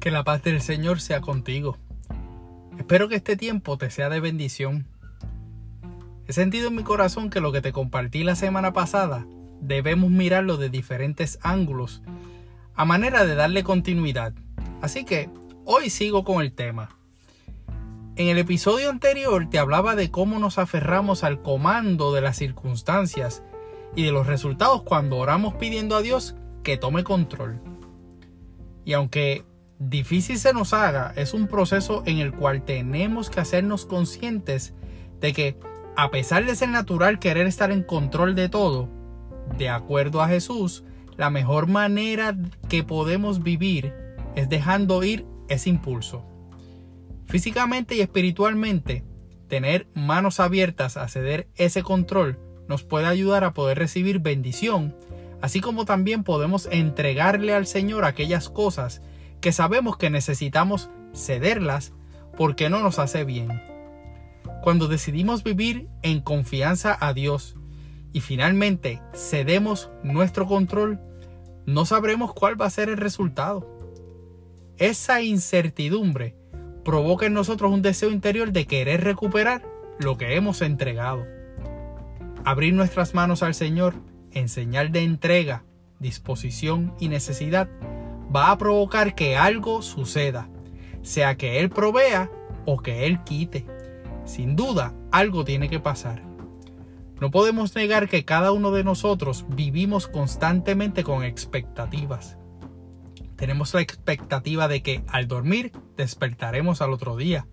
Que la paz del Señor sea contigo. Espero que este tiempo te sea de bendición. He sentido en mi corazón que lo que te compartí la semana pasada debemos mirarlo de diferentes ángulos a manera de darle continuidad. Así que hoy sigo con el tema. En el episodio anterior te hablaba de cómo nos aferramos al comando de las circunstancias y de los resultados cuando oramos pidiendo a Dios que tome control. Y aunque difícil se nos haga, es un proceso en el cual tenemos que hacernos conscientes de que, a pesar de ser natural querer estar en control de todo, de acuerdo a Jesús, la mejor manera que podemos vivir es dejando ir ese impulso. Físicamente y espiritualmente, tener manos abiertas a ceder ese control nos puede ayudar a poder recibir bendición, así como también podemos entregarle al Señor aquellas cosas que sabemos que necesitamos cederlas porque no nos hace bien. Cuando decidimos vivir en confianza a Dios y finalmente cedemos nuestro control, no sabremos cuál va a ser el resultado. Esa incertidumbre provoca en nosotros un deseo interior de querer recuperar lo que hemos entregado. Abrir nuestras manos al Señor en señal de entrega, disposición y necesidad va a provocar que algo suceda, sea que Él provea o que Él quite. Sin duda, algo tiene que pasar. No podemos negar que cada uno de nosotros vivimos constantemente con expectativas. Tenemos la expectativa de que al dormir despertaremos al otro día.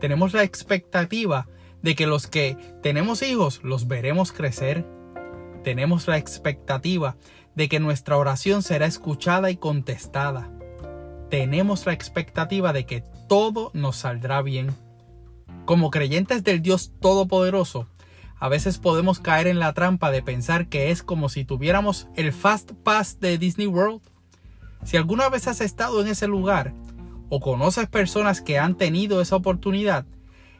Tenemos la expectativa de que los que tenemos hijos los veremos crecer. Tenemos la expectativa de que nuestra oración será escuchada y contestada. Tenemos la expectativa de que todo nos saldrá bien. Como creyentes del Dios Todopoderoso, a veces podemos caer en la trampa de pensar que es como si tuviéramos el Fast Pass de Disney World. Si alguna vez has estado en ese lugar o conoces personas que han tenido esa oportunidad,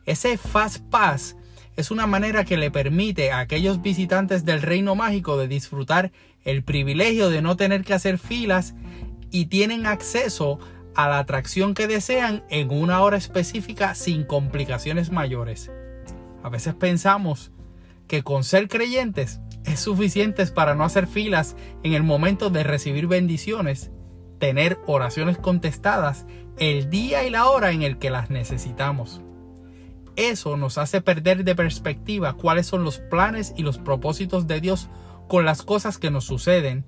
ese Fast Pass es una manera que le permite a aquellos visitantes del reino mágico de disfrutar el privilegio de no tener que hacer filas y tienen acceso a la atracción que desean en una hora específica sin complicaciones mayores. A veces pensamos que con ser creyentes es suficiente para no hacer filas en el momento de recibir bendiciones, tener oraciones contestadas el día y la hora en el que las necesitamos eso nos hace perder de perspectiva cuáles son los planes y los propósitos de Dios con las cosas que nos suceden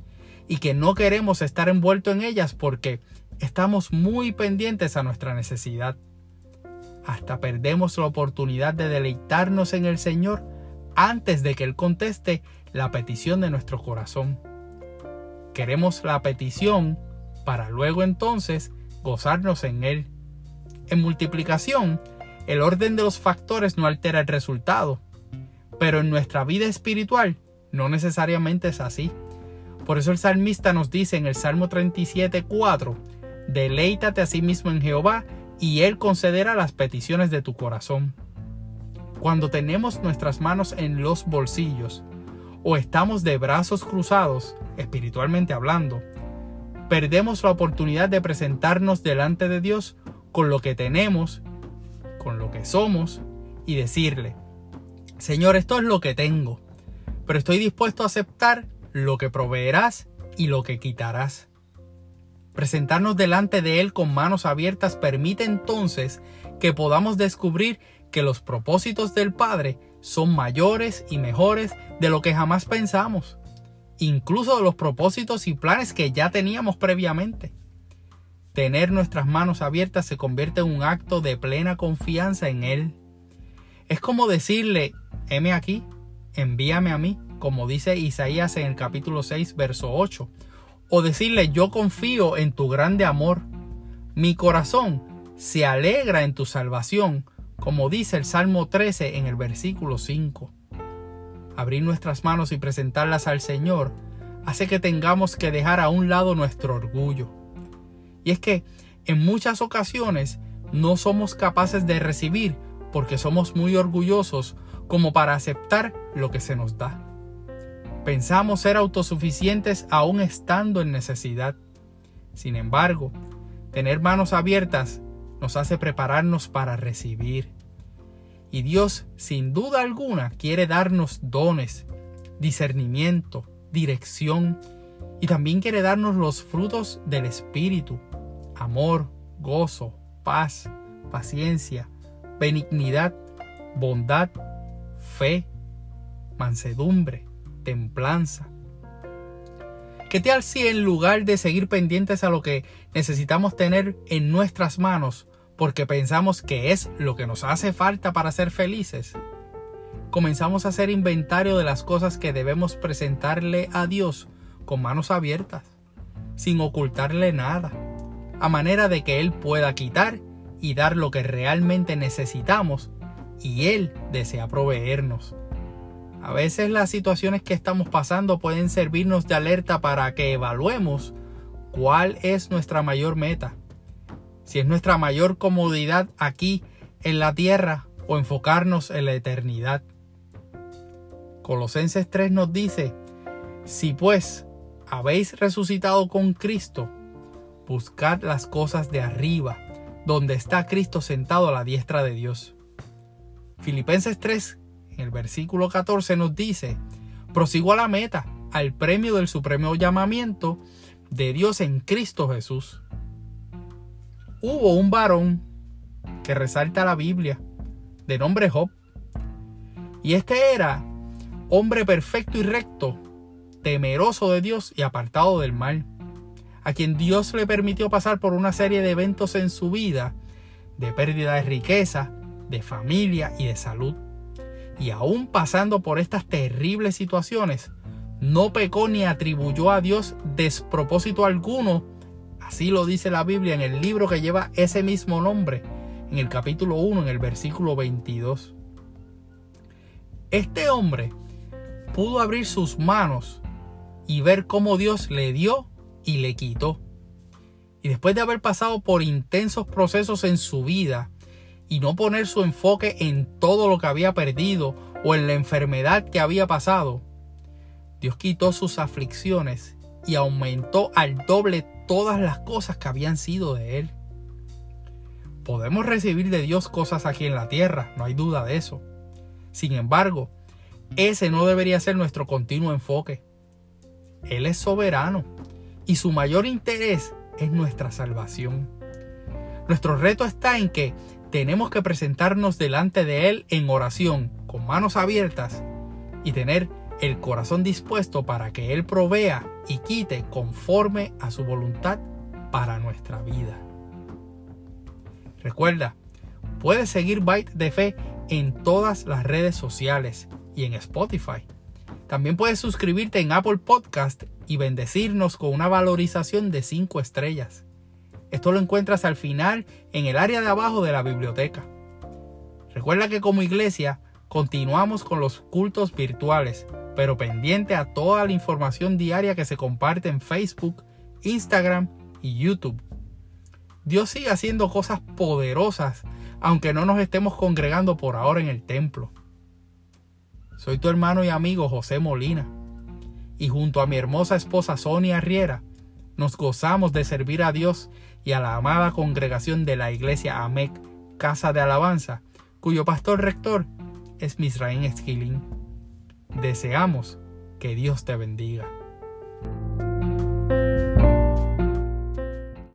y que no queremos estar envueltos en ellas porque estamos muy pendientes a nuestra necesidad. Hasta perdemos la oportunidad de deleitarnos en el Señor antes de que Él conteste la petición de nuestro corazón. Queremos la petición para luego entonces gozarnos en Él. En multiplicación, el orden de los factores no altera el resultado, pero en nuestra vida espiritual no necesariamente es así. Por eso el salmista nos dice en el Salmo 37:4, deleítate a sí mismo en Jehová y Él concederá las peticiones de tu corazón. Cuando tenemos nuestras manos en los bolsillos o estamos de brazos cruzados, espiritualmente hablando, perdemos la oportunidad de presentarnos delante de Dios con lo que tenemos con lo que somos y decirle, Señor, esto es lo que tengo, pero estoy dispuesto a aceptar lo que proveerás y lo que quitarás. Presentarnos delante de Él con manos abiertas permite entonces que podamos descubrir que los propósitos del Padre son mayores y mejores de lo que jamás pensamos, incluso de los propósitos y planes que ya teníamos previamente. Tener nuestras manos abiertas se convierte en un acto de plena confianza en Él. Es como decirle, heme aquí, envíame a mí, como dice Isaías en el capítulo 6, verso 8. O decirle, yo confío en tu grande amor. Mi corazón se alegra en tu salvación, como dice el Salmo 13 en el versículo 5. Abrir nuestras manos y presentarlas al Señor hace que tengamos que dejar a un lado nuestro orgullo y es que en muchas ocasiones no somos capaces de recibir porque somos muy orgullosos como para aceptar lo que se nos da. Pensamos ser autosuficientes aún estando en necesidad. Sin embargo, Tener manos abiertas nos hace prepararnos para recibir. Y Dios, sin duda alguna, quiere darnos dones, discernimiento, dirección y también quiere darnos los frutos del Espíritu, amor, gozo, paz, paciencia, benignidad, bondad, fe, mansedumbre, templanza. ¿Qué tal si en lugar de seguir pendientes a lo que necesitamos tener en nuestras manos, porque pensamos que es lo que nos hace falta para ser felices, comenzamos a hacer inventario de las cosas que debemos presentarle a Dios con manos abiertas, sin ocultarle nada, a manera de que Él pueda quitar y dar lo que realmente necesitamos y Él desea proveernos. A veces las situaciones que estamos pasando pueden servirnos de alerta para que evaluemos cuál es nuestra mayor meta. Si es nuestra mayor comodidad aquí en la tierra o enfocarnos en la eternidad. Colosenses 3 nos dice, si pues habéis resucitado con Cristo, buscad las cosas de arriba, donde está Cristo sentado a la diestra de Dios. Filipenses 3, el versículo 14 nos dice, prosigo a la meta, al premio del supremo llamamiento de Dios en Cristo Jesús. Hubo un varón que resalta la Biblia, de nombre Job, y este era hombre perfecto y recto, temeroso de Dios y apartado del mal, a quien Dios le permitió pasar por una serie de eventos en su vida, de pérdida de riqueza, de familia y de salud. Y aún pasando por estas terribles situaciones, no pecó ni atribuyó a Dios despropósito alguno. Así lo dice la Biblia en el libro que lleva ese mismo nombre, en el capítulo 1, en el versículo 22. Este hombre pudo abrir sus manos y ver cómo Dios le dio y le quitó. Y después de haber pasado por intensos procesos en su vida, y no poner su enfoque en todo lo que había perdido o en la enfermedad que había pasado, Dios quitó sus aflicciones y aumentó al doble todas las cosas que habían sido de Él. Podemos recibir de Dios cosas aquí en la tierra, no hay duda de eso. Sin embargo, ese no debería ser nuestro continuo enfoque. Él es soberano y su mayor interés es nuestra salvación. Nuestro reto está en que tenemos que presentarnos delante de Él en oración, con manos abiertas, y tener el corazón dispuesto para que Él provea y quite conforme a su voluntad para nuestra vida. Recuerda, puedes seguir Byte de Fe en todas las redes sociales y en Spotify. También puedes suscribirte en Apple Podcast y bendecirnos con una valorización de 5 estrellas. Esto lo encuentras al final en el área de abajo de la biblioteca. Recuerda que como iglesia continuamos con los cultos virtuales, pero pendiente a toda la información diaria que se comparte en Facebook, Instagram y YouTube. Dios sigue haciendo cosas poderosas, aunque no nos estemos congregando por ahora en el templo. Soy tu hermano y amigo José Molina, y junto a mi hermosa esposa Sonia Riera, nos gozamos de servir a Dios y a la amada congregación de la iglesia AMEC, Casa de Alabanza, cuyo pastor rector es Misraín Esquilín. Deseamos que Dios te bendiga.